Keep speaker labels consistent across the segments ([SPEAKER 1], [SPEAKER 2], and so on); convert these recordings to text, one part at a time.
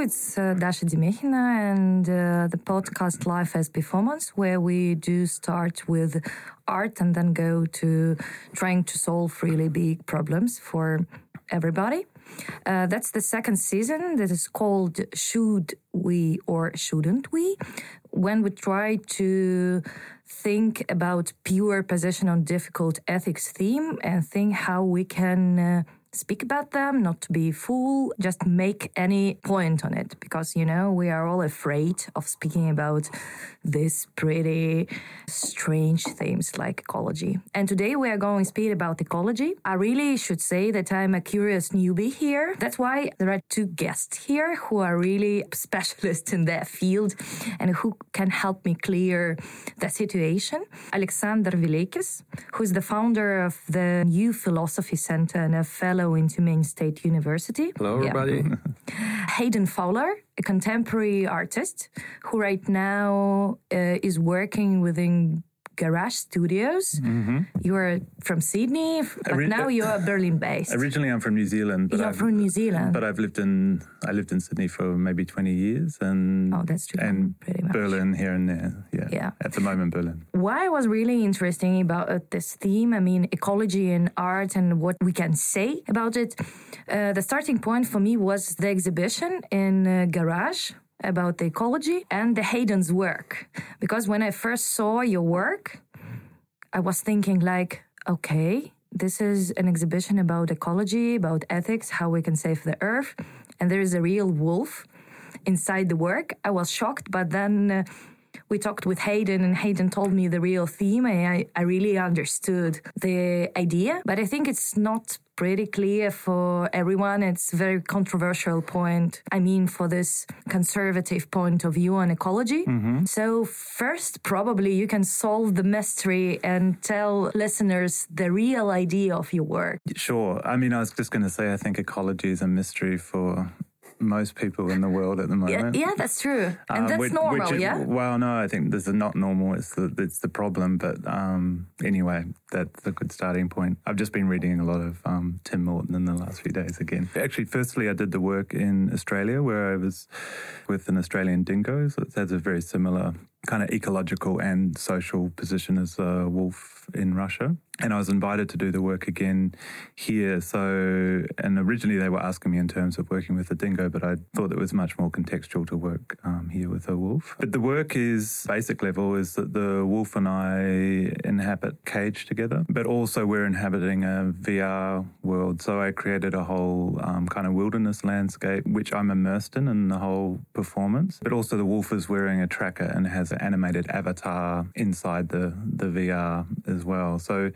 [SPEAKER 1] It's uh, Dasha Demekhina and uh, the podcast Life as Performance, where we do start with art and then go to trying to solve really big problems for everybody. Uh, that's the second season that is called Should We or Shouldn't We? When we try to think about pure position on difficult ethics theme and think how we can uh, speak about them, not to be fool, just make any point on it because you know we are all afraid of speaking about these pretty strange themes like ecology. And today we are going to speak about ecology. I really should say that I'm a curious newbie here. That's why there are two guests here who are really specialists in their field and who can help me clear the situation. Alexander Vileikis, who is the founder of the New Philosophy Center and a fellow in Tyumen State University.
[SPEAKER 2] Hello, everybody.
[SPEAKER 1] Yeah. Hayden Fowler, a contemporary artist who right now uh, is working within Garage Studios. Mm-hmm. You are from Sydney, but Ori- now you are Berlin based.
[SPEAKER 2] Originally, I'm from New Zealand.
[SPEAKER 1] But You're
[SPEAKER 2] I've,
[SPEAKER 1] from New Zealand,
[SPEAKER 2] but I've lived in I lived in Sydney for maybe 20 years, and
[SPEAKER 1] oh, that's true.
[SPEAKER 2] And
[SPEAKER 1] much.
[SPEAKER 2] Berlin here and there. Yeah,
[SPEAKER 1] yeah.
[SPEAKER 2] At the moment, Berlin.
[SPEAKER 1] Why was really interesting about this theme? I mean, ecology and art, and what we can say about it. Uh, the starting point for me was the exhibition in uh, Garage about the ecology and the Hayden's work. Because when I first saw your work, I was thinking like, okay, this is an exhibition about ecology, about ethics, how we can save the earth, and there is a real wolf inside the work. I was shocked, but then uh, we talked with Hayden, and Hayden told me the real theme, and I, I really understood the idea. But I think it's not pretty clear for everyone. It's a very controversial point. I mean, for this conservative point of view on ecology. Mm-hmm. So, first, probably you can solve the mystery and tell listeners the real idea of your work.
[SPEAKER 2] Sure. I mean, I was just going to say, I think ecology is a mystery for most people in the world at the moment.
[SPEAKER 1] Yeah, yeah that's true, and uh, that's which, normal. Which, yeah.
[SPEAKER 2] Well, no, I think this is not normal. It's the it's the problem. But um, anyway, that's a good starting point. I've just been reading a lot of um, Tim Morton in the last few days again. Actually, firstly, I did the work in Australia where I was with an Australian dingo. So it has a very similar kind of ecological and social position as a wolf in Russia. And I was invited to do the work again here. So, and originally they were asking me in terms of working with a dingo, but I thought it was much more contextual to work um, here with a wolf. But the work is basic level is that the wolf and I inhabit cage together, but also we're inhabiting a VR world. So I created a whole um, kind of wilderness landscape, which I'm immersed in in the whole performance. But also the wolf is wearing a tracker and has an animated avatar inside the, the VR as well. So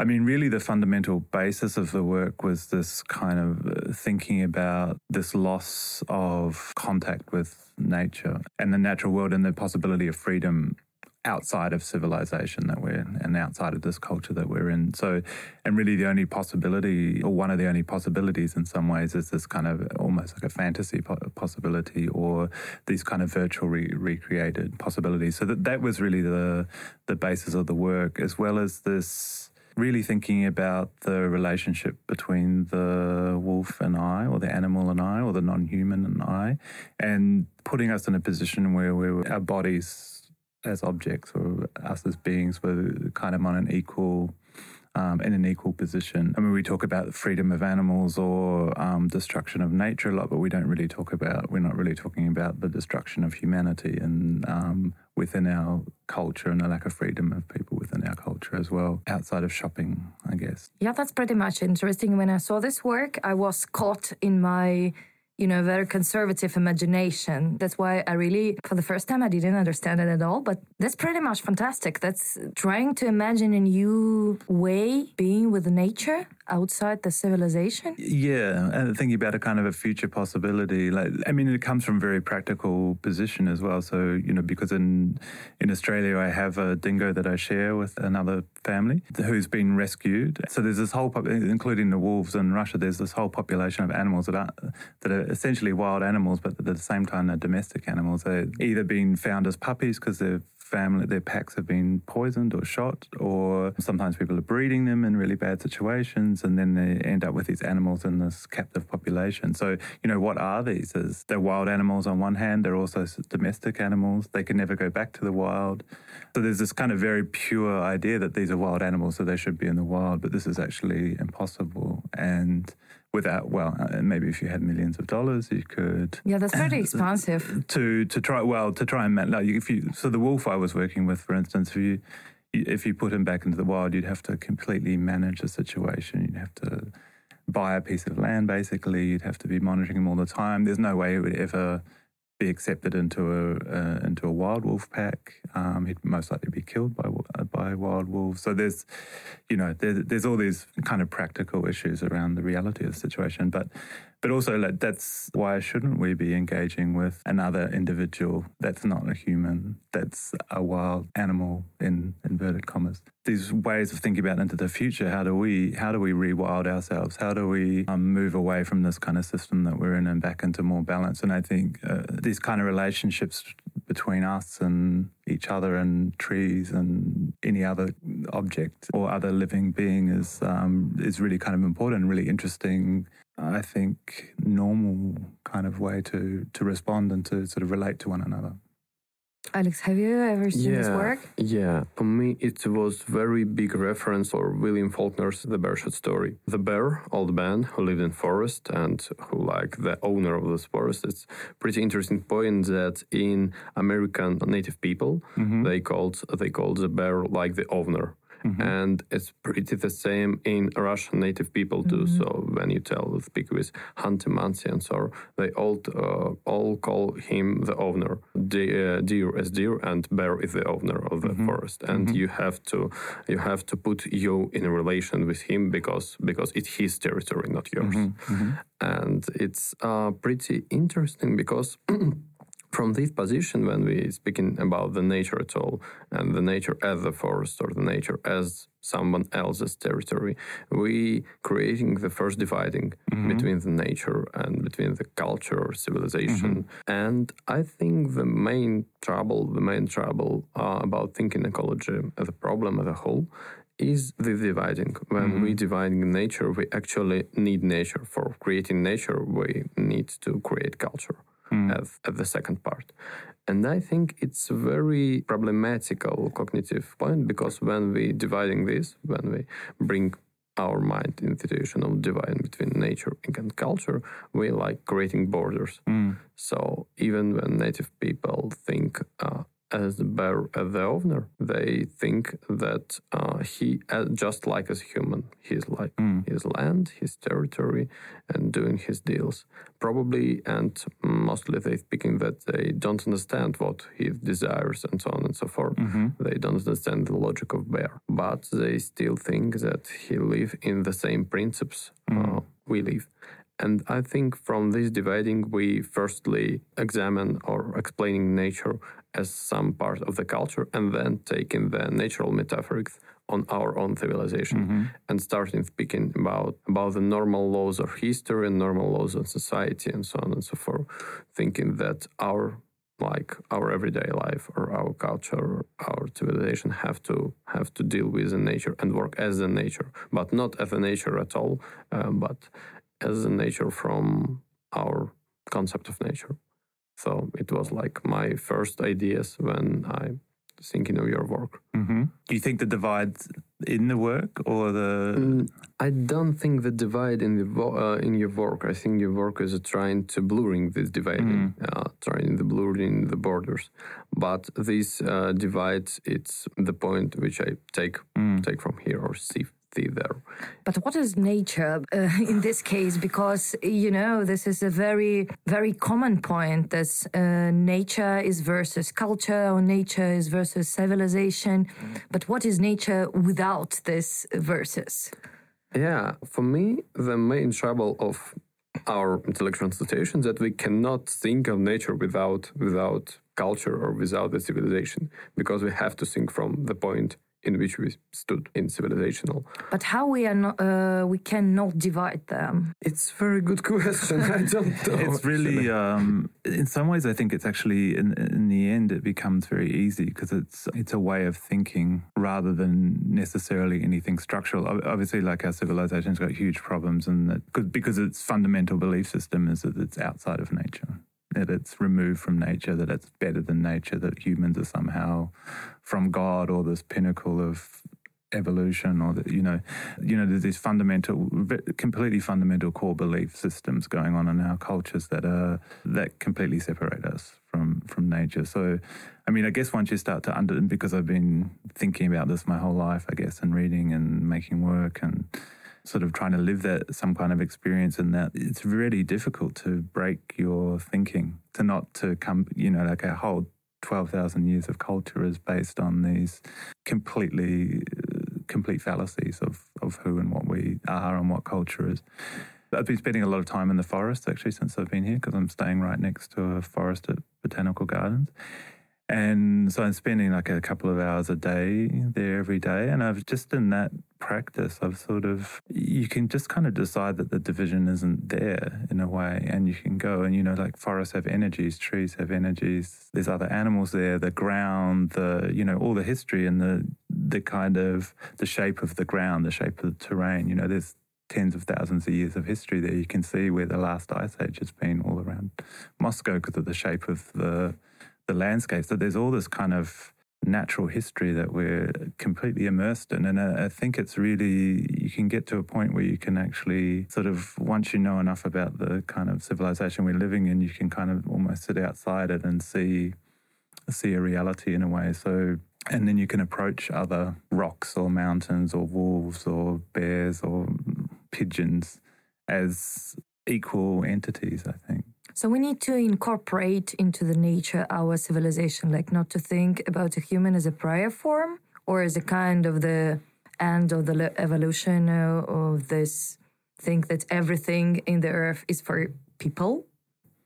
[SPEAKER 2] I mean, really, the fundamental basis of the work was this kind of uh, thinking about this loss of contact with nature and the natural world and the possibility of freedom outside of civilization that we're and outside of this culture that we're in. So, and really the only possibility, or one of the only possibilities in some ways, is this kind of almost like a fantasy possibility or these kind of virtual re- recreated possibilities. So that that was really the the basis of the work, as well as this really thinking about the relationship between the wolf and I, or the animal and I, or the non human and I, and putting us in a position where, where our bodies as objects or us as beings were kind of on an equal um, in an equal position. I mean, we talk about the freedom of animals or um, destruction of nature a lot, but we don't really talk about, we're not really talking about the destruction of humanity and um, within our culture and the lack of freedom of people within our culture as well, outside of shopping, I guess.
[SPEAKER 1] Yeah, that's pretty much interesting. When I saw this work, I was caught in my you know, very conservative imagination. That's why I really, for the first time, I didn't understand it at all. But that's pretty much fantastic. That's trying to imagine a new way being with nature. Outside the civilization?
[SPEAKER 2] Yeah, and thinking about a kind of a future possibility. Like, I mean, it comes from a very practical position as well. So, you know, because in in Australia, I have a dingo that I share with another family who's been rescued. So there's this whole, including the wolves in Russia, there's this whole population of animals that are that are essentially wild animals, but at the same time they're domestic animals. They're either being found as puppies because they're family, their packs have been poisoned or shot, or sometimes people are breeding them in really bad situations, and then they end up with these animals in this captive population. So, you know, what are these? Is they're wild animals on one hand, they're also domestic animals. They can never go back to the wild. So there's this kind of very pure idea that these are wild animals, so they should be in the wild, but this is actually impossible. And without well uh, maybe if you had millions of dollars you could
[SPEAKER 1] yeah that's very expensive.
[SPEAKER 2] to to try well to try and like if you so the wolf i was working with for instance if you if you put him back into the wild you'd have to completely manage the situation. You'd have to buy a piece of land basically. You'd have to be monitoring him all the time. There's no way it would ever be accepted into a uh, into a wild wolf pack. Um, he'd most likely be killed by uh, by wild wolves. So there's, you know, there, there's all these kind of practical issues around the reality of the situation. But but also, like, that's why shouldn't we be engaging with another individual that's not a human, that's a wild animal in inverted commas? These ways of thinking about into the future. How do we how do we rewild ourselves? How do we um, move away from this kind of system that we're in and back into more balance? And I think uh, these kind of relationships between us and each other and trees and any other object or other living being is um, is really kind of important, really interesting I think, normal kind of way to, to respond and to sort of relate to one another.
[SPEAKER 1] Alex, have you ever seen
[SPEAKER 3] yeah,
[SPEAKER 1] his work?
[SPEAKER 3] Yeah, for me it was very big reference for William Faulkner's The Bear Shot Story. The bear, old man who lived in forest and who like the owner of this forest. It's pretty interesting point that in American native people mm-hmm. they called they called the bear like the owner. Mm-hmm. And it's pretty the same in Russian native people too. Mm-hmm. So when you tell speak with Khanty-Mansi and so they all uh, all call him the owner. De- uh, deer as deer and bear is the owner of the mm-hmm. forest. And mm-hmm. you have to you have to put you in a relation with him because because it's his territory, not yours. Mm-hmm. Mm-hmm. And it's uh, pretty interesting because from this position, when we speaking about the nature at all, and the nature as the forest or the nature as someone else's territory, we creating the first dividing mm-hmm. between the nature and between the culture or civilization. Mm-hmm. And I think the main trouble, the main trouble uh, about thinking ecology as a problem as a whole is the dividing. When mm-hmm. we dividing nature, we actually need nature. For creating nature, we need to create culture mm. as, as the second part. And I think it's a very problematical cognitive point because when we dividing this, when we bring our mind in the situation of dividing between nature and culture, we like creating borders. Mm. So even when native people think uh, as the bear as the owner. They think that uh, he, uh, just like as a human, he's like mm. his land, his territory, and doing his deals. Probably and mostly they speaking that they don't understand what he desires and so on and so forth. Mm-hmm. They don't understand the logic of bear, but they still think that he live in the same principles mm. uh, we live. And I think from this dividing, we firstly examine or explaining nature as some part of the culture and then taking the natural metaphors on our own civilization mm-hmm. and starting speaking about about the normal laws of history and normal laws of society and so on and so forth thinking that our like our everyday life or our culture or our civilization have to have to deal with the nature and work as the nature but not as a nature at all um, but as a nature from our concept of nature so it was like my first ideas when I thinking of your work.
[SPEAKER 2] Mm-hmm. Do you think the divide in the work or the? Mm,
[SPEAKER 3] I don't think the divide in the vo- uh, in your work. I think your work is trying to blurring this dividing, mm. uh, trying the blurring the borders. But this uh, divide, it's the point which I take mm. take from here or see there.
[SPEAKER 1] But what is nature uh, in this case? Because, you know, this is a very, very common point that uh, nature is versus culture or nature is versus civilization. Mm. But what is nature without this versus?
[SPEAKER 3] Yeah, for me, the main trouble of our intellectual institutions that we cannot think of nature without without culture or without the civilization because we have to think from the point in which we stood in civilizational.
[SPEAKER 1] But how we are not, uh, we cannot divide them?
[SPEAKER 3] It's a very good question. I don't know.
[SPEAKER 2] it's really, um, in some ways, I think it's actually in in the end it becomes very easy because it's it's a way of thinking rather than necessarily anything structural. Obviously, like our civilization's got huge problems, and that, because its fundamental belief system is that it's outside of nature that it's removed from nature, that it's better than nature, that humans are somehow from God or this pinnacle of evolution or that you know you know there's these fundamental completely fundamental core belief systems going on in our cultures that are that completely separate us from from nature. So i mean i guess once you start to under because i've been thinking about this my whole life i guess and reading and making work and sort of trying to live that some kind of experience in that it's really difficult to break your thinking to not to come you know like a whole 12,000 years of culture is based on these completely complete fallacies of of who and what we are and what culture is. I've been spending a lot of time in the forest actually since I've been here because I'm staying right next to a forest at Botanical Gardens and so I'm spending like a couple of hours a day there every day. And I've just in that practice, I've sort of, you can just kind of decide that the division isn't there in a way. And you can go and, you know, like forests have energies, trees have energies, there's other animals there, the ground, the, you know, all the history and the, the kind of the shape of the ground, the shape of the terrain. You know, there's tens of thousands of years of history there. You can see where the last ice age has been all around Moscow because of the shape of the the landscapes, that there's all this kind of natural history that we're completely immersed in. And I, I, think it's really, you can get to a point where you can actually sort of, once you know enough about the kind of civilization we're living in, you can kind of almost sit outside it and see, see a reality in a way. So, and then you can approach other rocks or mountains or wolves or bears or pigeons as equal entities, I think.
[SPEAKER 1] So we need to incorporate into the nature our civilization, like not to think about a human as a prior form or as a kind of the end of the evolution uh, of this think that everything in the earth is for people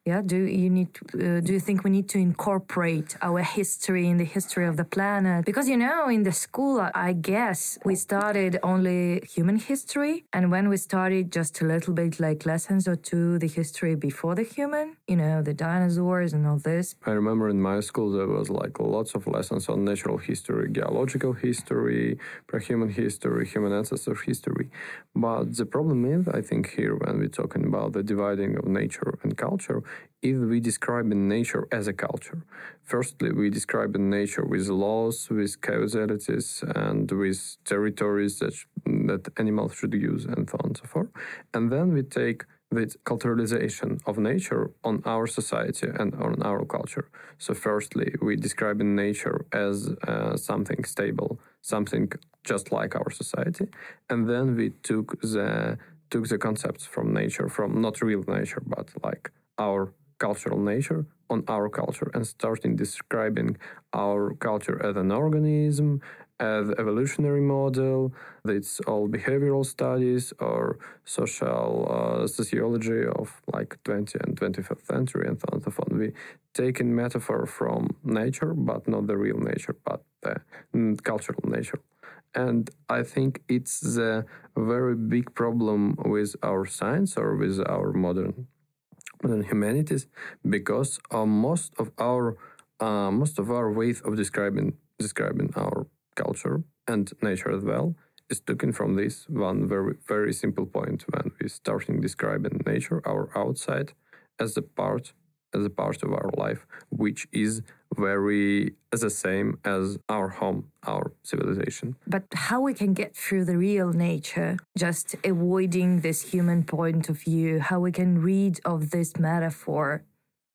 [SPEAKER 1] yeah do you need uh, do you think we need to incorporate our history in the history of the planet? Because you know in the school i guess we started only human history and when we started just a little bit like lessons or two the history before the human you know the dinosaurs and all this.
[SPEAKER 3] I remember in my school there was like lots of lessons on natural history geological history pre-human history human ancestor history. But the problem is i think here when we're talking about the dividing of nature and culture if we describe nature as a culture. Firstly, we describe nature with laws, with causalities, and with territories that, that animals should use, and so on and so forth. And then we take the culturalization of nature on our society and on our culture. So, firstly, we describe nature as uh, something stable, something just like our society, and then we took the took the concepts from nature, from not real nature, but like our cultural nature on our culture and starting describing our culture as an organism, as evolutionary model. It's all behavioral studies or social uh, sociology of like 20 and 21st century and so on and so forth. We taking metaphor from nature, but not the real nature, but the mm, cultural nature. And I think it's the very big problem with our science or with our modern modern humanities because uh, most of our uh, most of our ways of describing describing our culture and nature as well is taken from this one very very simple point when we starting describing nature our outside as a part as a part of our life, which is very the same as our home, our civilization.
[SPEAKER 1] But how we can get through the real nature, just avoiding this human point of view, how we can read of this metaphor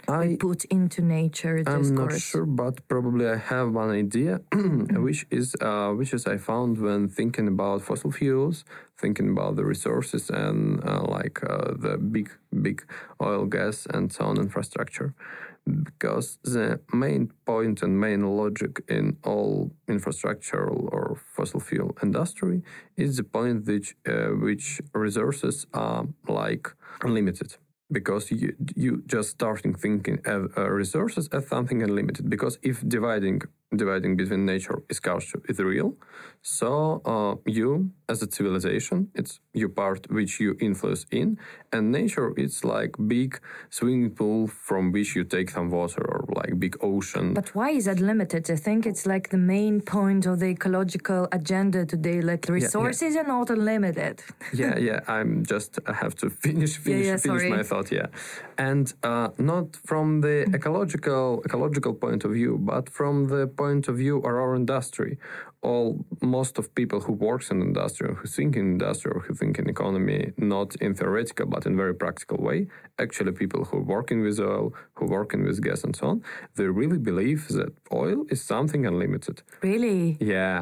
[SPEAKER 1] I put into nature
[SPEAKER 3] I'm not sure, but probably I have one idea, which is uh, which is I found when thinking about fossil fuels, thinking about the resources and uh, like uh, the big big oil, gas, and so on infrastructure. Because the main point and main logic in all infrastructural or fossil fuel industry is the point which uh, which resources are like unlimited because you you just starting thinking of uh, resources as something unlimited. Because if dividing dividing between nature is culture is real. So uh, you as a civilization it's your part which you influence in and nature it's like big swimming pool from which you take some water or like big ocean.
[SPEAKER 1] But why is that limited? I think it's like the main point of the ecological agenda today like resources yeah, yeah. are not unlimited.
[SPEAKER 3] Yeah yeah i'm just i have to finish finish yeah, finish my thought yeah. And uh, not from the ecological ecological point of view but from the point of view of our industry. All most of people who works in industry who think in industry or who think in economy not in theoretical but in very practical way actually people who working with oil who working with gas and so on they really believe that oil is something unlimited.
[SPEAKER 1] Really?
[SPEAKER 3] Yeah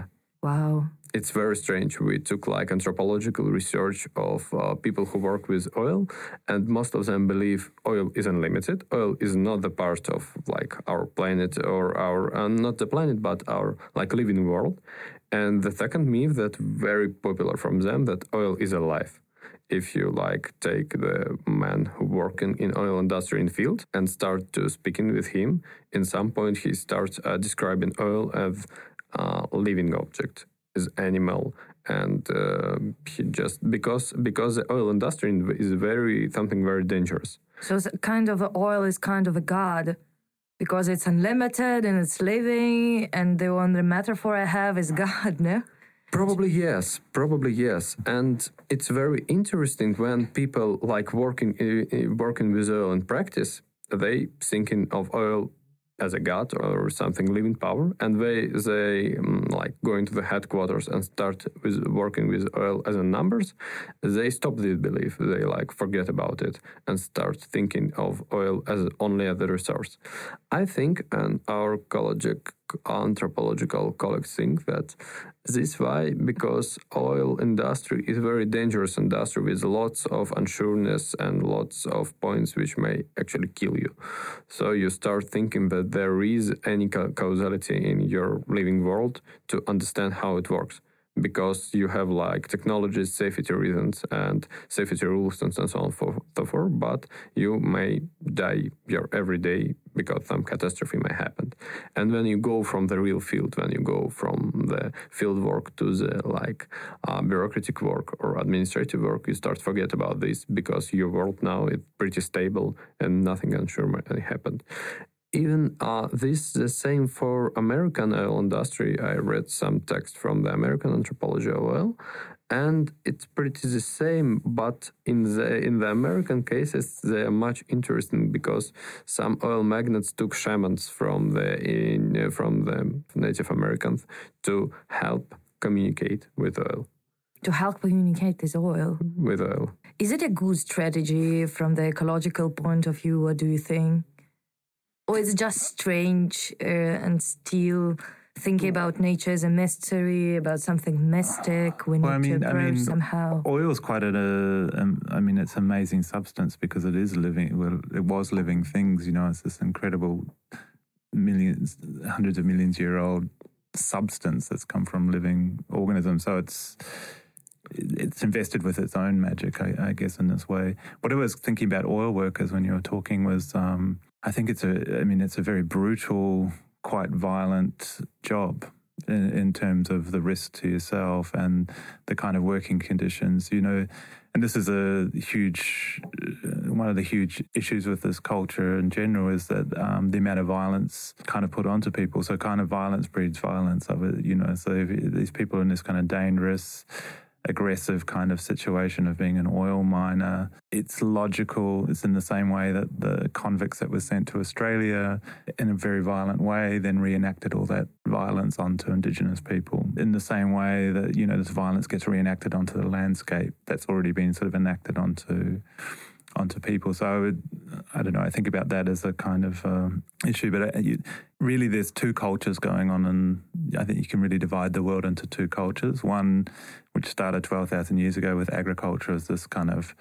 [SPEAKER 1] wow
[SPEAKER 3] it's very strange. We took like anthropological research of uh, people who work with oil, and most of them believe oil is unlimited. Oil is not the part of like our planet or our uh, not the planet, but our like living world. And the second myth that very popular from them that oil is alive. If you like take the man who working in oil industry in field and start to speaking with him, in some point he starts uh, describing oil as living object is animal and uh, just because because the oil industry is very something very dangerous
[SPEAKER 1] so kind of oil is kind of a god because it's unlimited and it's living and the only metaphor i have is god no
[SPEAKER 3] Probably yes, probably yes, and it's very interesting when people like working working with oil in practice. They thinking of oil as a god or something living power and they they um, like go into the headquarters and start with working with oil as a numbers they stop this belief. They like forget about it and start thinking of oil as only as a resource. I think and our ecologic anthropological colleagues think that this why? Because oil industry is very dangerous industry with lots of unsureness and lots of points which may actually kill you. So you start thinking that there is any causality in your living world to understand how it works because you have like technologies, safety reasons, and safety rules, and so on for so forth. But you may die your every day because some catastrophe may happen. And when you go from the real field, when you go from the field work to the like uh, bureaucratic work or administrative work, you start forget about this because your world now is pretty stable and nothing unsure may happen even uh, this the same for American oil industry. I read some text from the American anthropology of oil, and it's pretty the same. But in the in the American cases, they are much interesting because some oil magnates took shamans from the in, uh, from the Native Americans to help communicate with oil.
[SPEAKER 1] To help communicate this oil
[SPEAKER 3] with oil.
[SPEAKER 1] Is it a good strategy from the ecological point of view? What do you think? Or is it just strange uh, and still thinking about nature as a mystery, about something mystic we need well, I mean, to approach I mean, somehow?
[SPEAKER 2] Oil is quite a, um, I mean, it's an amazing substance because it is living, well, it was living things, you know, it's this incredible millions, hundreds of millions year old substance that's come from living organisms. So it's, it's invested with its own magic, I, I, guess, in this way. What I was thinking about oil workers when you were talking was, um, I think it's a, I mean, it's a very brutal, quite violent job in, in, terms of the risk to yourself and the kind of working conditions, you know. And this is a huge, uh, one of the huge issues with this culture in general is that um, the amount of violence kind of put onto people. So, kind of violence breeds violence of it, you know. So, these people are in this kind of dangerous, aggressive kind of situation of being an oil miner. It's logical. It's in the same way that the convicts that were sent to Australia in a very violent way then reenacted all that violence onto Indigenous people. In the same way that, you know, this violence gets reenacted onto the landscape that's already been sort of enacted onto onto people. So I would, I don't know, I think about that as a kind of um, issue. But uh, you, really, there's two cultures going on, and I think you can really divide the world into two cultures. One, which started 12,000 years ago with agriculture as this kind of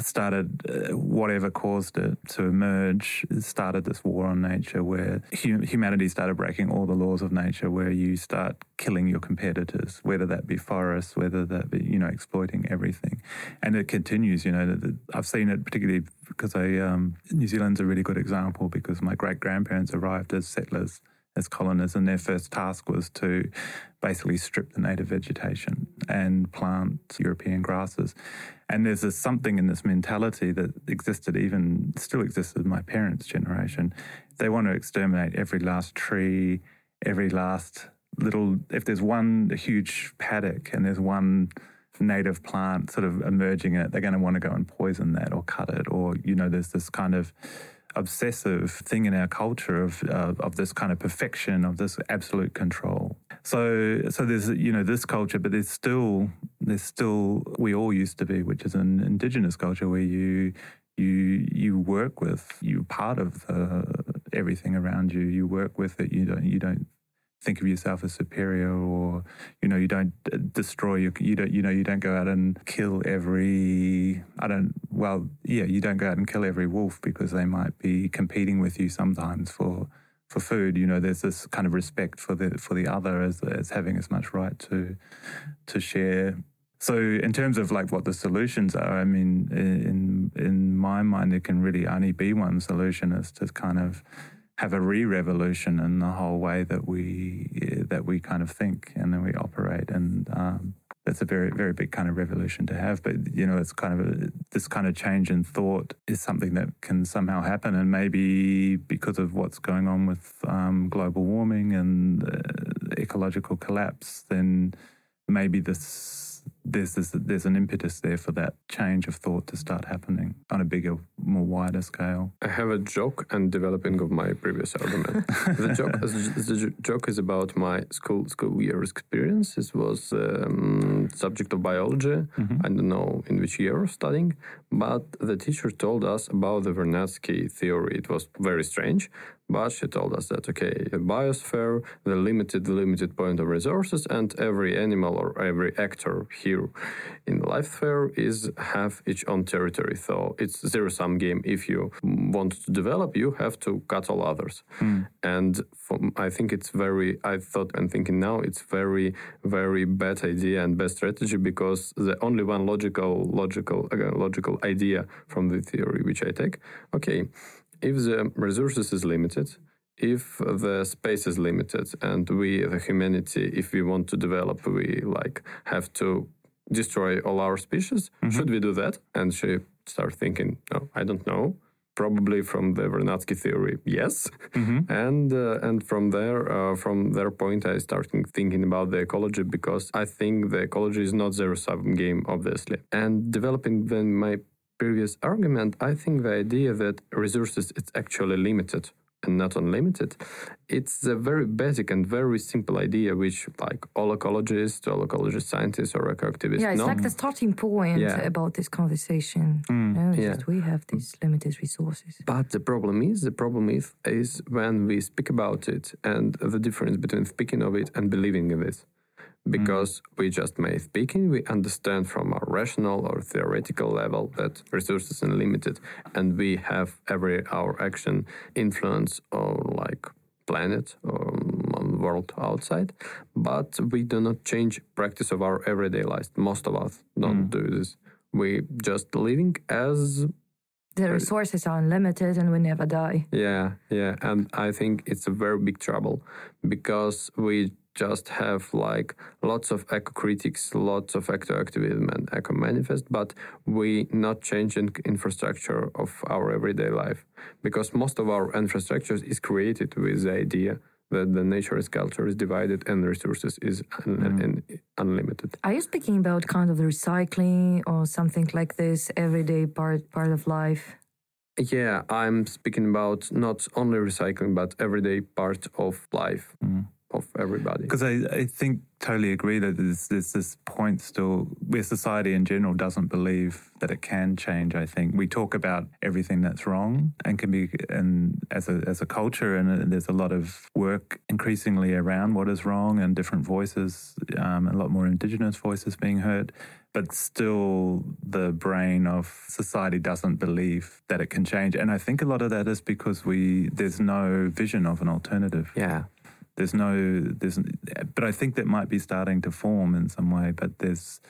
[SPEAKER 2] started uh, whatever caused it to emerge started this war on nature where hu- humanity started breaking all the laws of nature where you start killing your competitors whether that be forests whether that be you know exploiting everything. And it continues you know i've seen it particularly because i um, new zealand's a really good example because my great grandparents arrived as settlers as colonists, and their first task was to basically strip the native vegetation and plant European grasses. And there's a, something in this mentality that existed, even still existed in my parents' generation. They want to exterminate every last tree, every last little. If there's one huge paddock and there's one native plant sort of emerging in it, they're going to want to go and poison that or cut it. Or, you know, there's this kind of obsessive thing in our culture of uh, of this kind of perfection of this absolute control. So so there's you know this culture, but there's still there's still we all used to be, which is an indigenous culture where you you you work with you're part of uh, everything around you. You work with it. You don't you don't think of yourself as superior or you know you don't destroy your you don't you know you don't go out and kill every i don't well yeah you don't go out and kill every wolf because they might be competing with you sometimes for for food. You know there's this kind of respect for the for the other as as having as much right to to share. So in terms of like what the solutions are i mean in in my mind there can really only be one solution is to kind of have a re-revolution in the whole way that we that we kind of think and then we operate. And um, that's a very very big kind of revolution to have. But you know it's kind of a, this kind of change in thought is something that can somehow happen. And maybe because of what's going on with um, global warming and uh, ecological collapse then maybe this there's this, there's an impetus there for that change of thought to start happening on a bigger, more wider scale.
[SPEAKER 3] I have a joke and developing of my previous argument. the joke, the joke is about my school school year experience. It was um, subject of biology. Mm-hmm. I don't know in which year of studying, but the teacher told us about the Vernadsky theory. It was very strange but she told us that okay, a biosphere, the limited, the limited point of resources, and every animal or every actor here in the life sphere is have its own territory. So it's zero sum game. If you want to develop, you have to cut all others. Mm. And from, I think it's very. I thought and thinking now it's very, very bad idea and bad strategy because the only one logical, logical, again, logical idea from the theory which I take. Okay if the resources is limited, if the space is limited, and we, the humanity, if we want to develop, we like have to destroy all our species. Mm-hmm. Should we do that? And she start thinking, no, I don't know. Probably from the Vernadsky theory, yes. Mm-hmm. And uh, and from there, uh, from their point, I started thinking about the ecology because I think the ecology is not zero sum game, obviously. And developing then my previous argument, I think the idea that resources is actually limited and not unlimited, it's a very basic and very simple idea, which like all ecologists, all ecologist scientists or eco-activists
[SPEAKER 1] Yeah, it's
[SPEAKER 3] know.
[SPEAKER 1] like the starting point yeah. about this conversation. Mm. You know, yeah. we have these limited resources.
[SPEAKER 3] But the problem is, the problem is, is when we speak about it and the difference between speaking of it and believing in it because mm. we just may speaking we understand from a rational or theoretical level that resources are limited and we have every our action influence on like planet or on world outside but we do not change practice of our everyday life most of us don't mm. do this we just living as
[SPEAKER 1] the resources are unlimited and we never die
[SPEAKER 3] yeah yeah and i think it's a very big trouble because we just have like lots of eco critics, lots of eco activism and eco manifest, but we not changing infrastructure of our everyday life because most of our infrastructure is created with the idea that the nature is culture is divided and resources is un- mm. unlimited.
[SPEAKER 1] Are you speaking about kind of the recycling or something like this everyday part part of life?
[SPEAKER 3] Yeah, I'm speaking about not only recycling but everyday part of life. Mm of everybody.
[SPEAKER 2] Because I, I think totally agree that there's, there's this point still where society in general doesn't believe that it can change. I think we talk about everything that's wrong and can be, and as a as a culture, and there's a lot of work increasingly around what is wrong and different voices, um, a lot more indigenous voices being heard. But still, the brain of society doesn't believe that it can change, and I think a lot of that is because we there's no vision of an alternative.
[SPEAKER 3] Yeah,
[SPEAKER 2] there's no there's but I think that might be starting to form in some way but there's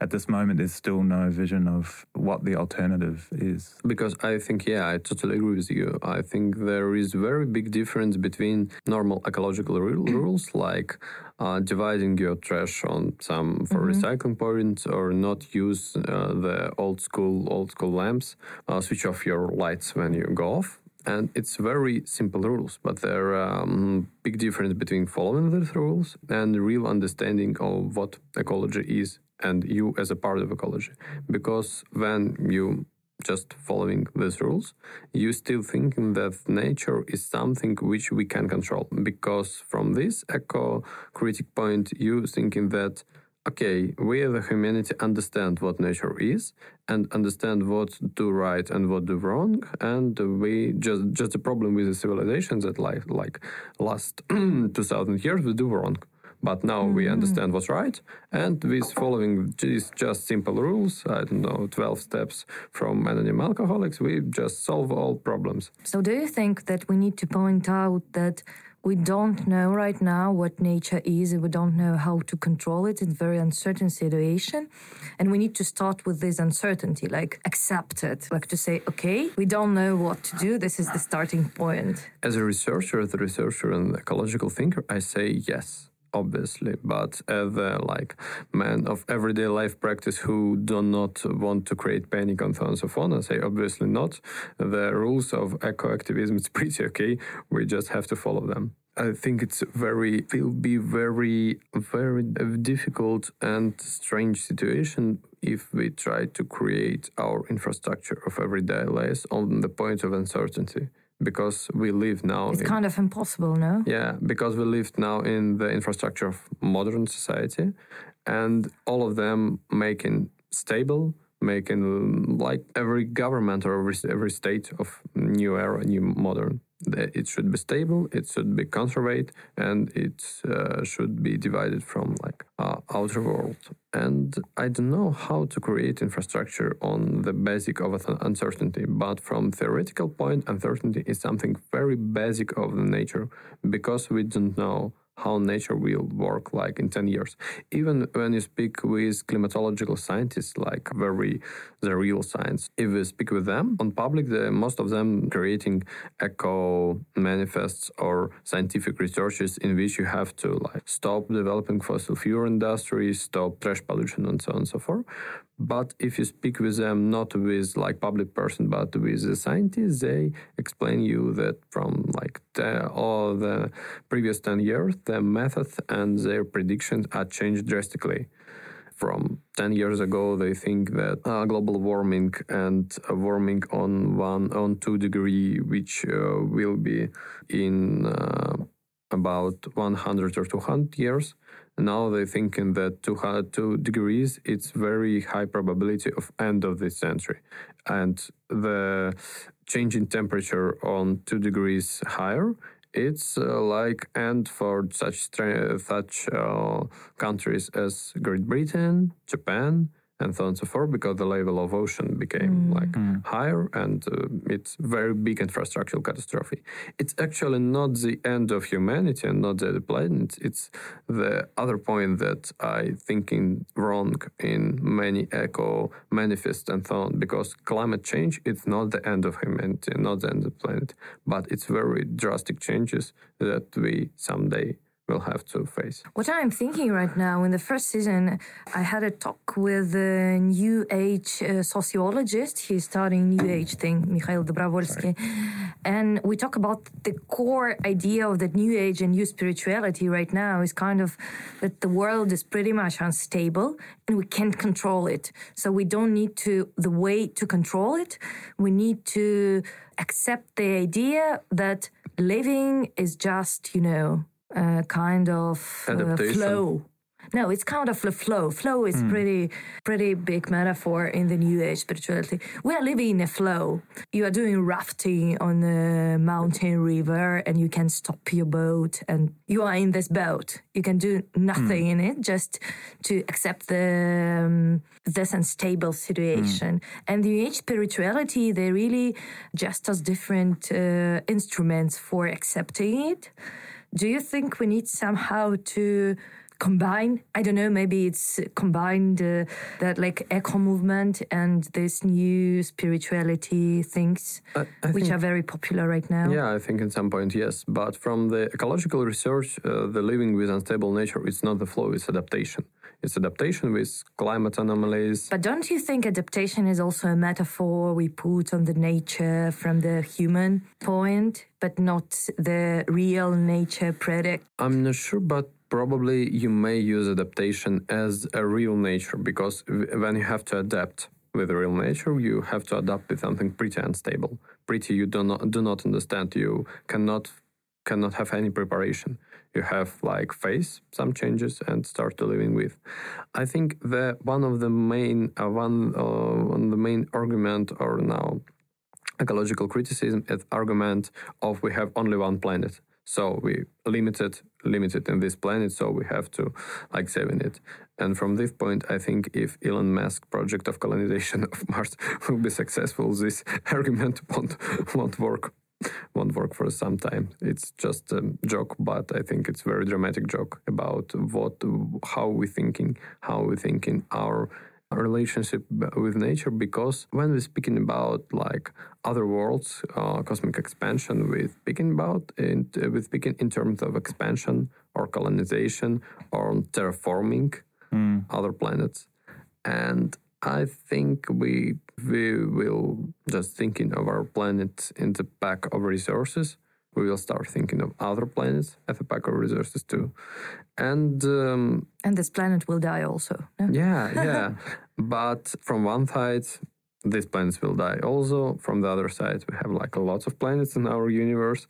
[SPEAKER 2] at this moment there's still no vision of what the alternative is.
[SPEAKER 3] Because I think yeah I totally agree with you. I think there is very big difference between normal ecological rules like uh, dividing your trash on some for mm-hmm. recycling points or not use uh, the old school old school lamps uh, switch off your lights when you go off and it's very simple rules, but there are um, big difference between following these rules and real understanding of what ecology is and you as a part of ecology. Because when you just following these rules, you still thinking that nature is something which we can control. Because from this eco critic point, you thinking that okay, we as a humanity understand what nature is and understand what do right and what do wrong, and we just just the problem with the civilizations that like like last two thousand years we do wrong. But now mm-hmm. we understand what's right, and with following these just simple rules, I don't know, 12 steps from anonymous alcoholics, we just solve all problems.
[SPEAKER 1] So, do you think that we need to point out that we don't know right now what nature is and we don't know how to control it. It's a very uncertain situation. And we need to start with this uncertainty, like accept it, like to say, okay, we don't know what to do. This is the starting point.
[SPEAKER 3] As a researcher, as a researcher and ecological thinker, I say yes obviously but as a like man of everyday life practice who do not want to create panic on so on so on i say obviously not. The rules of eco-activism is pretty okay. We just have to follow them. I think it's very will be very very difficult and strange situation if we try to create our infrastructure of everyday life on the point of uncertainty because we live now.
[SPEAKER 1] It's in, kind of impossible, no?
[SPEAKER 3] Yeah, because we live now in the infrastructure of modern society, and all of them making stable, making like every government or every, every state of new era, new modern it should be stable, it should be conserved, and it uh, should be divided from like uh, outer world. And I don't know how to create infrastructure on the basic of uncertainty, but from theoretical point, uncertainty is something very basic of the nature because we don't know how nature will work like in 10 years. Even when you speak with climatological scientists, like very the real science, if you speak with them on public, the, most of them creating eco manifests or scientific researches in which you have to like stop developing fossil fuel industry, stop trash pollution, and so on and so forth. But if you speak with them, not with like public person, but with the scientists, they explain you that from like the, all the previous 10 years, the methods and their predictions are changed drastically. From 10 years ago, they think that uh, global warming and warming on one, on two degree, which uh, will be in uh, about 100 or 200 years. Now they're thinking that 202 degrees, it's very high probability of end of this century. And the change in temperature on 2 degrees higher, it's uh, like end for such, such uh, countries as Great Britain, Japan, and so on and so forth because the level of ocean became mm. like mm. higher and uh, it's very big infrastructural catastrophe it's actually not the end of humanity and not the planet it's the other point that i thinking wrong in many eco manifests and so on because climate change it's not the end of humanity not the end of the planet but it's very drastic changes that we someday will have to face.
[SPEAKER 1] What I'm thinking right now, in the first season, I had a talk with a New Age uh, sociologist. He's studying New Age thing, Mikhail Dobrovolsky. And we talk about the core idea of the New Age and New Spirituality right now is kind of that the world is pretty much unstable and we can't control it. So we don't need to, the way to control it, we need to accept the idea that living is just, you know, uh, kind of uh, flow. No, it's kind of the flow. Flow is mm. pretty, pretty big metaphor in the New Age spirituality. We are living in a flow. You are doing rafting on a mountain river, and you can stop your boat, and you are in this boat. You can do nothing mm. in it, just to accept the um, this unstable situation. Mm. And the New Age spirituality, they really just as different uh, instruments for accepting it. Do you think we need somehow to combine i don't know maybe it's combined uh, that like eco movement and this new spirituality things I, I which think, are very popular right now.
[SPEAKER 3] Yeah i think at some point yes. But from the ecological research uh, the living with unstable nature it's not the flow it's adaptation. It's adaptation with climate anomalies.
[SPEAKER 1] But don't you think adaptation is also a metaphor we put on the nature from the human point but not the real nature product
[SPEAKER 3] i'm not sure but probably you may use adaptation as a real nature because when you have to adapt with real nature, you have to adapt with something pretty unstable, pretty you do not do not understand. You cannot cannot have any preparation. You have like face some changes and start to living with. I think that one of the main uh, one uh, of the main argument or now ecological criticism is argument of we have only one planet so we limited limited in this planet, so we have to like saving it. And from this point, I think if Elon Musk project of colonization of Mars will be successful, this argument won't won't work won't work for some time. It's just a joke, but I think it's very dramatic joke about what how we thinking, how we thinking our relationship with nature because when we're speaking about like other worlds uh, cosmic expansion we're speaking about in, we're speaking in terms of expansion or colonization or terraforming mm. other planets and i think we we will just thinking of our planet in the pack of resources we will start thinking of other planets as a pack of resources too. And um,
[SPEAKER 1] and this planet will die also.
[SPEAKER 3] No? Yeah, yeah. but from one side, these planets will die also. From the other side, we have like a lot of planets in our universe,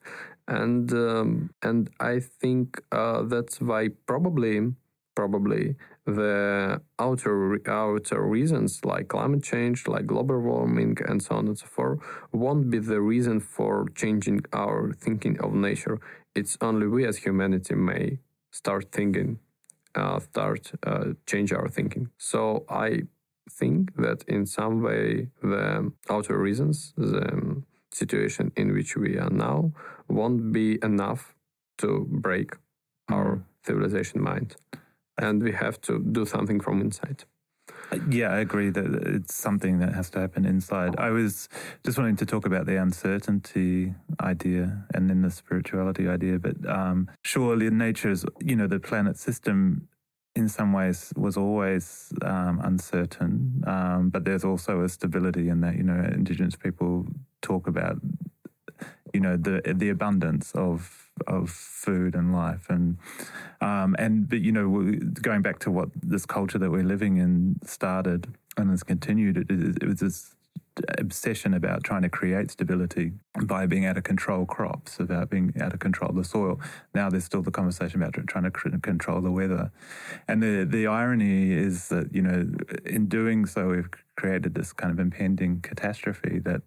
[SPEAKER 3] and um, and I think uh, that's why probably probably the outer outer reasons like climate change, like global warming, and so on and so forth, won't be the reason for changing our thinking of nature. It's only we as humanity may start thinking, uh, start uh, change our thinking. So I think that in some way the outer reasons, the situation in which we are now, won't be enough to break our mm. civilization mind and we have to do something from inside.
[SPEAKER 2] Yeah, I agree that it's something that has to happen inside. I was just wanting to talk about the uncertainty idea and then the spirituality idea, but um, surely nature's, you know, the planet system in some ways was always um, uncertain, um, but there's also a stability in that, you know, Indigenous people talk about, you know, the the abundance of of food and life. And um, and but you know going back to what this culture that we're living in started and has continued it, it, was this obsession about trying to create stability by being out of control crops, about being out of control the soil. Now there's still the conversation about trying to control the weather. And the, the irony is that, you know, in doing so, we've created this kind of impending catastrophe that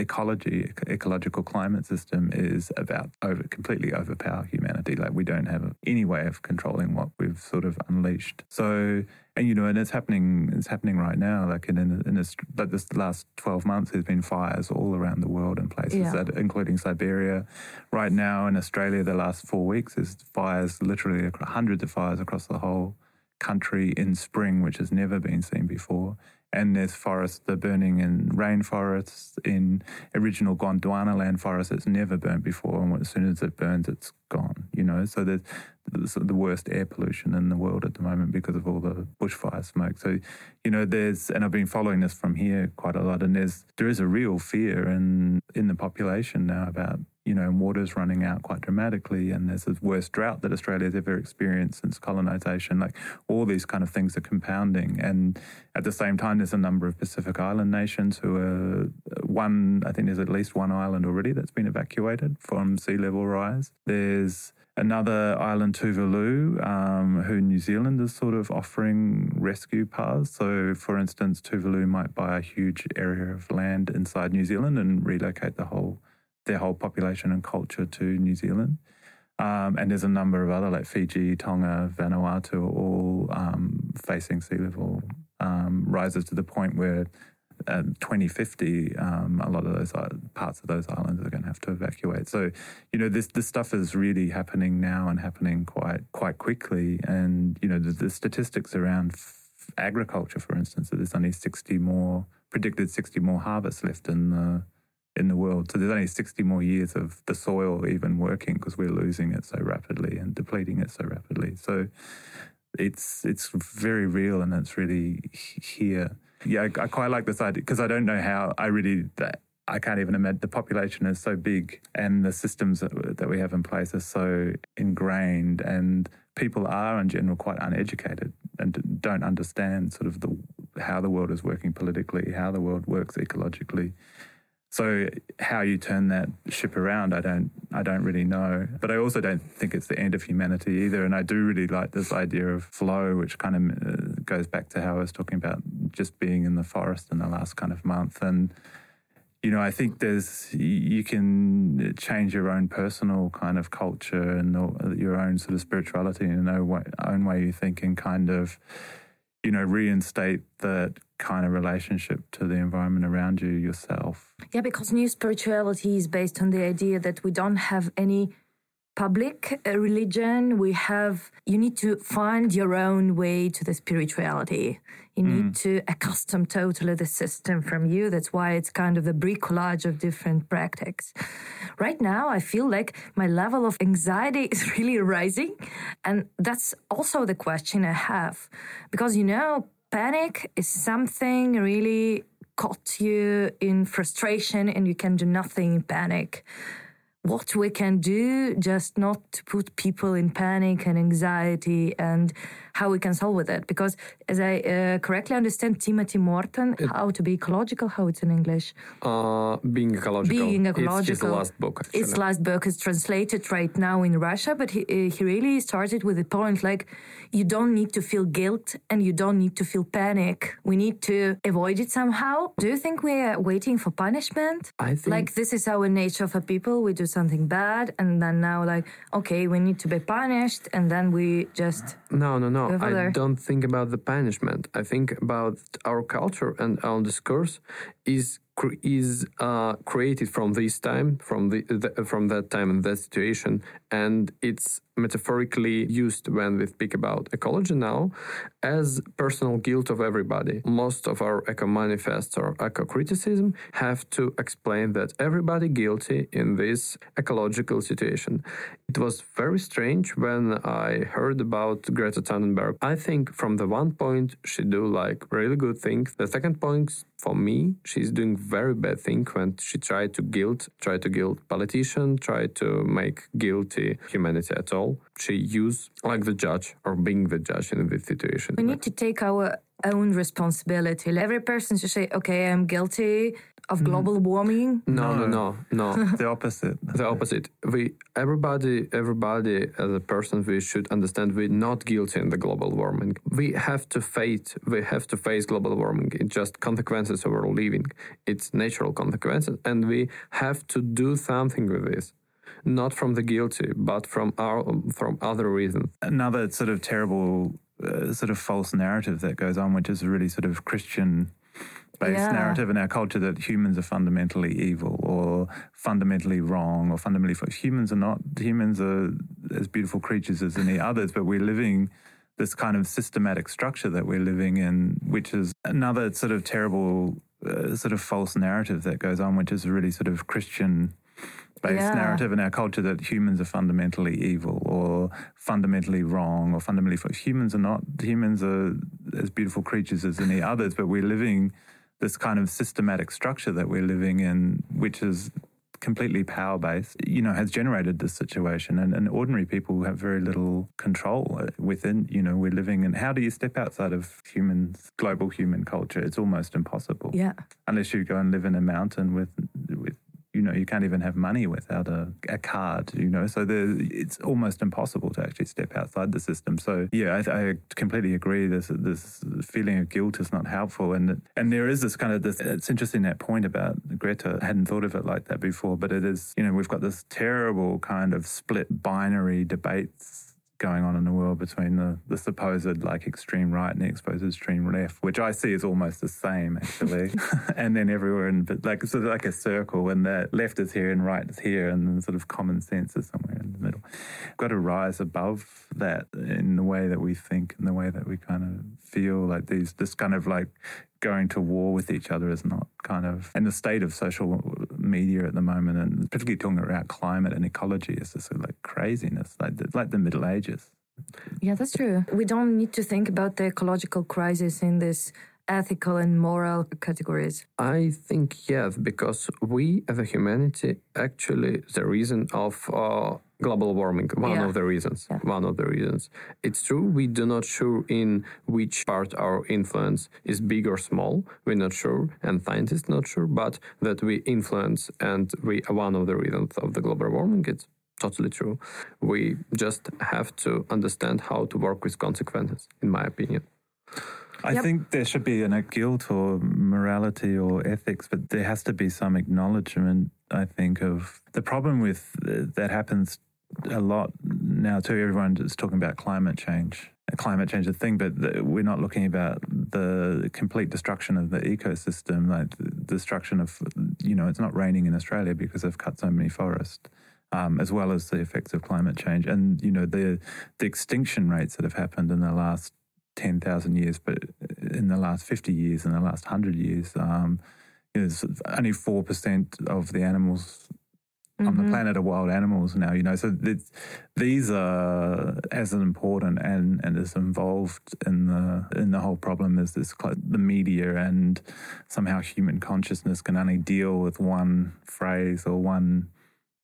[SPEAKER 2] ecology, ecological climate system is about over completely overpower humanity. Like we don't have any way of controlling what we've sort of unleashed. So, and you know, and it's happening. It's happening right now. Like in in, in this, like this last twelve months, there's been fires all around the world in places, yeah. Including Siberia. Right now in Australia, the last four weeks, there's fires, literally hundreds of fires across the whole country in spring, which has never been seen before and there's forests that are burning in rainforests, in original Gondwana land forests that's never burnt before, and as soon as it burns, it's gone. You know, so there's the worst air pollution in the world at the moment because of all the bushfire smoke. So, you know, there's and I've been following this from here quite a lot, and there's there is a real fear in in the population now about you know, water's running out quite dramatically, and there's the worst drought that Australia's ever experienced since colonisation. Like all these kind of things are compounding, and at the same time, there's a number of Pacific Island nations who are one, I think there's at least one island already that's been evacuated from sea level rise. There's another island, Tuvalu, um, who New Zealand is sort of offering rescue paths. So, for instance, Tuvalu might buy a huge area of land inside New Zealand and relocate the whole their whole population and culture to New Zealand. Um, and there's a number of other like Fiji, Tonga, Vanuatu, all um, facing sea level um, rises to the point where uh, 2050, um, a lot of those parts of those islands are going to have to evacuate. So, you know, this this stuff is really happening now and happening quite quite quickly. And you know, the, the statistics around f- agriculture, for instance, that there's only 60 more predicted 60 more harvests left in the in the world. So there's only 60 more years of the soil even working because we're losing it so rapidly and depleting it so rapidly. So it's it's very real and it's really here. Yeah, I, I quite like this idea because I don't know how I really that I can't even imagine the population is so big and the systems that, that we have in place are so ingrained and people are in general quite uneducated and don't understand sort of the how the world is working politically, how the world works ecologically. So how you turn that ship around, I don't, I don't really know. But I also don't think it's the end of humanity either. And I do really like this idea of flow, which kind of uh, goes back to how I was talking about just being in the forest in the last kind of month. And you know, I think there's you can change your own personal kind of culture and your own sort of spirituality and your own way you think and kind of you know, reinstate that kind of relationship to the environment around you yourself.
[SPEAKER 1] Yeah, because new spirituality is based on the idea that we don't have any public uh, religion. We have, you need to find your own way to the spirituality. You mm. need to accustom totally the system from you. That's why it's kind of the bricolage of different practices. Right now, I feel like my level of anxiety is really rising. And that's also the question I have. Because, you know, panic is something really caught you in frustration and you can do nothing in panic what we can do just not to put people in panic and anxiety and how we can solve with it. Because as i uh, correctly understand timothy morton it, how to be ecological how it's in english?
[SPEAKER 3] Uh, being ecological.
[SPEAKER 1] Being ecological
[SPEAKER 3] it's his last book
[SPEAKER 1] actually. its last book is translated right now in russia but he, uh, he really started with the point like you don't need to feel guilt and you don't need to feel panic. We need to avoid it somehow. Do you think we are waiting for punishment?
[SPEAKER 3] I think
[SPEAKER 1] like this is our nature of a people. We do something bad and then now like okay we need to be punished and then we just
[SPEAKER 3] no no no i don't think about the punishment. I think about our culture and our discourse is is uh, created from this time from the, the, from that time and that situation and it's metaphorically used when we speak about ecology now as personal guilt of everybody. Most of our eco manifests or eco criticism have to explain that everybody guilty in this ecological situation. It was very strange when I heard about Greta Thunberg. I think from the one point she do like really good things. The second point for me, she's doing very bad thing when she tried to guilt, try to guilt politician, try to make guilty humanity at all. She use like the judge or being the judge in this situation.
[SPEAKER 1] We need to take our own responsibility. Every person should say, okay, I'm guilty of global mm. warming?
[SPEAKER 3] No, no, no, no.
[SPEAKER 2] the opposite.
[SPEAKER 3] The opposite. We everybody, everybody as a person, we should understand we're not guilty in the global warming. We have to face. We have to face global warming. It's just consequences of our living. It's natural consequences, and we have to do something with this not from the guilty, but from our from other reasons.
[SPEAKER 2] Another sort of terrible, uh, sort of false narrative that goes on, which is a really sort of Christian based yeah. narrative in our culture that humans are fundamentally evil or fundamentally wrong or fundamentally false. humans are not humans are as beautiful creatures as any others but we're living this kind of systematic structure that we're living in which is another sort of terrible uh, sort of false narrative that goes on which is a really sort of christian based yeah. narrative in our culture that humans are fundamentally evil or fundamentally wrong or fundamentally humans are not humans are as beautiful creatures as any others but we're living this kind of systematic structure that we're living in, which is completely power based, you know, has generated this situation. And, and ordinary people have very little control within, you know, we're living in. How do you step outside of humans, global human culture? It's almost impossible.
[SPEAKER 1] Yeah.
[SPEAKER 2] Unless you go and live in a mountain with, with you know, you can't even have money without a, a card, you know, so it's almost impossible to actually step outside the system. So, yeah, I, I, completely agree. This, this feeling of guilt is not helpful. And, and there is this kind of this, it's interesting that point about Greta. I hadn't thought of it like that before, but it is, you know, we've got this terrible kind of split binary debates going on in the world between the, the supposed like extreme right and the supposed extreme left, which I see is almost the same actually. and then everywhere in but like sort of like a circle and the left is here and right is here and then sort of common sense is somewhere in the middle. Got to rise above that in the way that we think and the way that we kind of feel like these this kind of like going to war with each other is not kind of and the state of social media at the moment and particularly talking about climate and ecology is just sort of like craziness like like the middle ages.
[SPEAKER 1] Yeah that's true. We don't need to think about the ecological crisis in this ethical and moral categories.
[SPEAKER 3] I think yes because we as a humanity actually the reason of uh, global warming one yeah. of the reasons yeah. one of the reasons it's true we do not sure in which part our influence is big or small we're not sure and scientists not sure but that we influence and we are one of the reasons of the global warming it's totally true we just have to understand how to work with consequences in my opinion
[SPEAKER 2] I yep. think there should be a guilt or morality or ethics, but there has to be some acknowledgement, I think, of the problem with that happens a lot now too. Everyone is talking about climate change. Climate change is a thing, but the, we're not looking about the complete destruction of the ecosystem, like the destruction of, you know, it's not raining in Australia because they've cut so many forests. Um, as well as the effects of climate change, and you know the the extinction rates that have happened in the last ten thousand years, but in the last fifty years, in the last hundred years, um, is only four percent of the animals mm-hmm. on the mm-hmm. planet of wild animals now, you know. So these are as important and, and as involved in the in the whole problem as this the media and somehow human consciousness can only deal with one phrase or one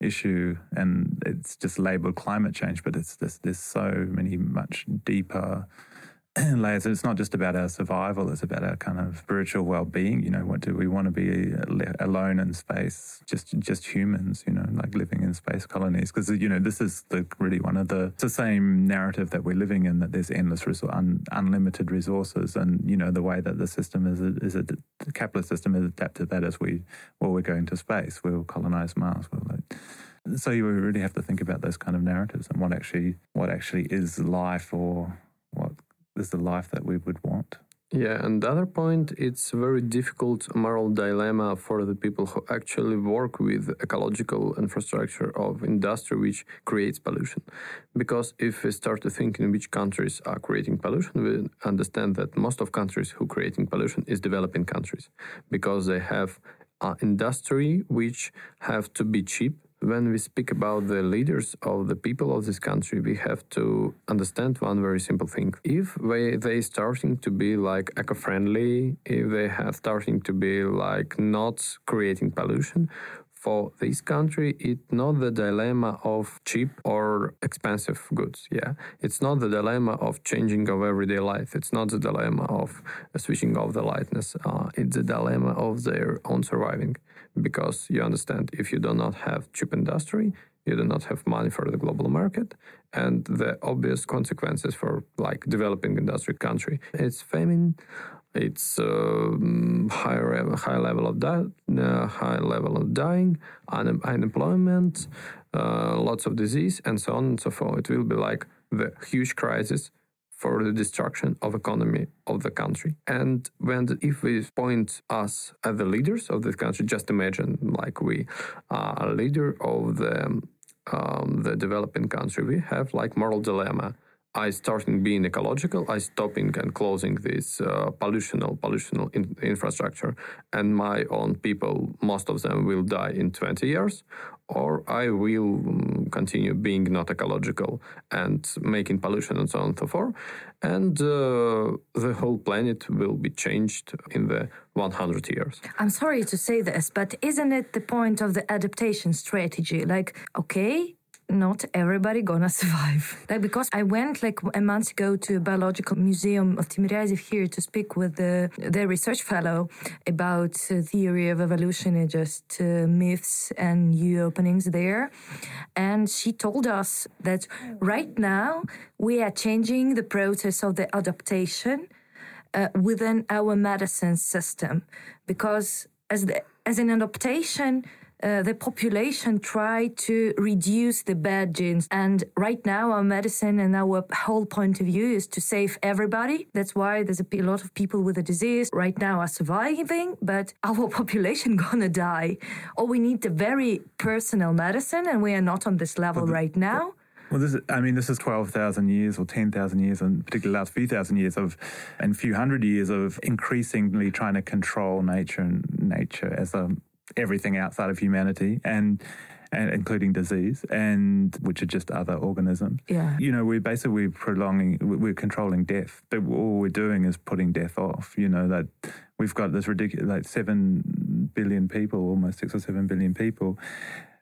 [SPEAKER 2] issue and it's just labeled climate change but it's this there's so many much deeper layers. It's not just about our survival; it's about our kind of spiritual well-being. You know, what do we want to be uh, alone in space? Just just humans, you know, like living in space colonies. Because you know, this is the really one of the the same narrative that we're living in that there's endless un, unlimited resources, and you know, the way that the system is a, is a the capitalist system is adapted that as we well, we're going to space, we'll colonize Mars. We'll like, so you really have to think about those kind of narratives and what actually what actually is life or what is the life that we would want.
[SPEAKER 3] Yeah, and the other point, it's a very difficult moral dilemma for the people who actually work with ecological infrastructure of industry which creates pollution. Because if we start to think in which countries are creating pollution, we understand that most of countries who creating pollution is developing countries because they have uh, industry which have to be cheap when we speak about the leaders of the people of this country, we have to understand one very simple thing. If they they starting to be like eco-friendly, if they have starting to be like not creating pollution, for this country, it's not the dilemma of cheap or expensive goods. Yeah, it's not the dilemma of changing of everyday life. It's not the dilemma of switching off the lightness. Uh, it's the dilemma of their own surviving, because you understand if you do not have cheap industry, you do not have money for the global market and the obvious consequences for like developing industry country it's famine it's um, higher high level of uh, high level of dying, un- unemployment, uh, lots of disease, and so on and so forth. It will be like the huge crisis for the destruction of economy of the country. And when the, if we point us as the leaders of this country, just imagine like we are a leader of the um, the developing country, we have like moral dilemma I starting being ecological, I stopping and closing this uh, pollutional pollutional in, infrastructure, and my own people, most of them will die in 20 years, or I will um, continue being not ecological and making pollution and so on and so forth, and uh, the whole planet will be changed in the 100 years.
[SPEAKER 1] I'm sorry to say this, but isn't it the point of the adaptation strategy? Like, okay, not everybody gonna survive. Like because I went like a month ago to a biological museum of Timiryazev here to speak with the the research fellow about uh, theory of evolution and just uh, myths and new openings there, and she told us that right now we are changing the process of the adaptation uh, within our medicine system because as the as an adaptation uh, the population try to reduce the bad genes. And right now, our medicine and our whole point of view is to save everybody. That's why there's a lot of people with the disease right now are surviving, but our population gonna die. Or we need the very personal medicine, and we are not on this level right now.
[SPEAKER 2] Well, this is, I mean, this is 12,000 years or 10,000 years, and particularly the last few thousand years of, and few hundred years of increasingly trying to control nature and nature as a everything outside of humanity and and including disease and which are just other organisms.
[SPEAKER 1] Yeah.
[SPEAKER 2] You know, we're basically prolonging we're controlling death. But all we're doing is putting death off. You know, that we've got this ridiculous like seven billion people, almost six or seven billion people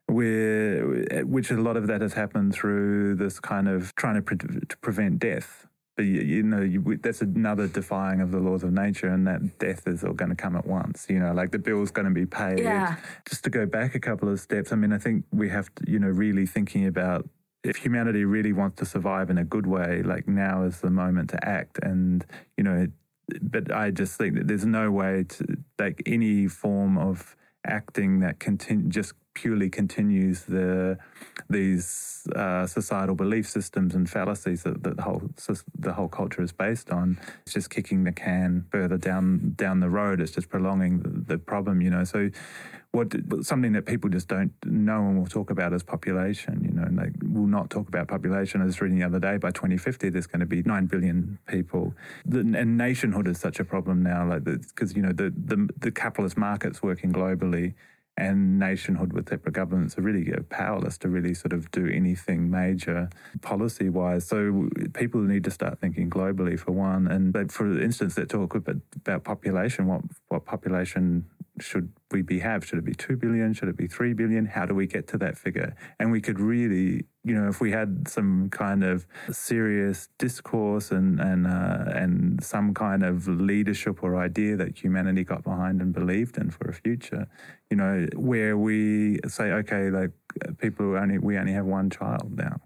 [SPEAKER 2] where which a lot of that has happened through this kind of trying to, pre- to prevent death but you, you know you, that's another defying of the laws of nature and that death is all going to come at once you know like the bill's going to be paid
[SPEAKER 1] Yeah.
[SPEAKER 2] just to go back a couple of steps i mean i think we have to you know really thinking about if humanity really wants to survive in a good way like now is the moment to act and you know but i just think that there's no way to like any form of acting that continue just purely continues the these uh, societal belief systems and fallacies that, that the whole the whole culture is based on. It's just kicking the can further down down the road. It's just prolonging the, the problem, you know. So, what something that people just don't know and will talk about is population. You know, and they will not talk about population. I was reading the other day by 2050, there's going to be nine billion people. The, and nationhood is such a problem now, like because you know the, the the capitalist markets working globally and nationhood with separate governments are really uh, powerless to really sort of do anything major policy wise. So people need to start thinking globally for one. And for instance, they talk about population. What what population should we be have? Should it be two billion? Should it be three billion? How do we get to that figure? And we could really, you know, if we had some kind of serious discourse and and uh, and some kind of leadership or idea that humanity got behind and believed in for a future, you know, where we say, okay, like people only we only have one child now.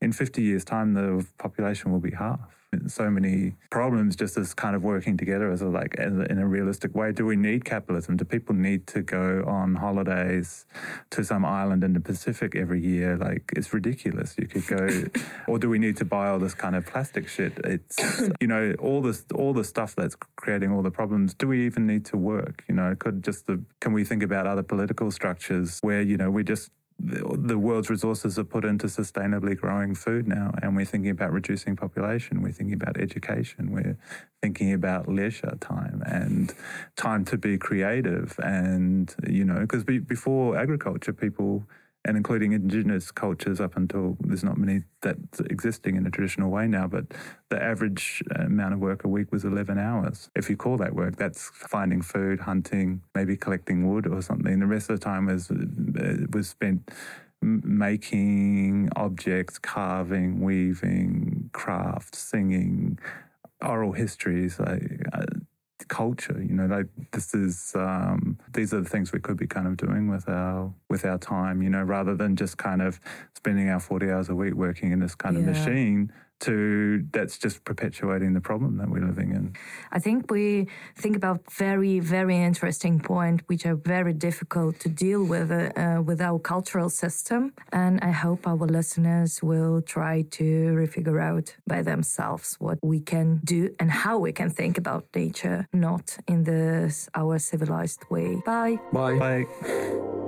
[SPEAKER 2] In 50 years' time, the population will be half so many problems just as kind of working together as a, like as a, in a realistic way. Do we need capitalism? Do people need to go on holidays to some island in the Pacific every year? Like it's ridiculous. You could go, or do we need to buy all this kind of plastic shit? It's you know all this all the stuff that's creating all the problems. Do we even need to work? You know, could just the, can we think about other political structures where you know we just the world's resources are put into sustainably growing food now, and we're thinking about reducing population. We're thinking about education. We're thinking about leisure time and time to be creative. And you know, because be, before agriculture, people and including indigenous cultures up until there's not many that's existing in a traditional way now, but the average amount of work a week was 11 hours. If you call that work, that's finding food, hunting, maybe collecting wood or something. The rest of the time was, uh, was spent making objects, carving, weaving, craft, singing, oral histories. Like, uh, culture. You know, like this is um, these are the things we could be kind of doing with our with our time. You know, rather than just kind of spending our forty hours a week working in this kind
[SPEAKER 1] yeah.
[SPEAKER 2] of machine to that's just perpetuating the problem that we're living in.
[SPEAKER 1] I think we think about very, very interesting point, which are very difficult to deal with uh, uh, with our cultural system, and I hope our listeners will try to refigure out by themselves what we can do and how we can think about nature, not in this our civilized way. Bye.
[SPEAKER 3] Bye.
[SPEAKER 2] Bye.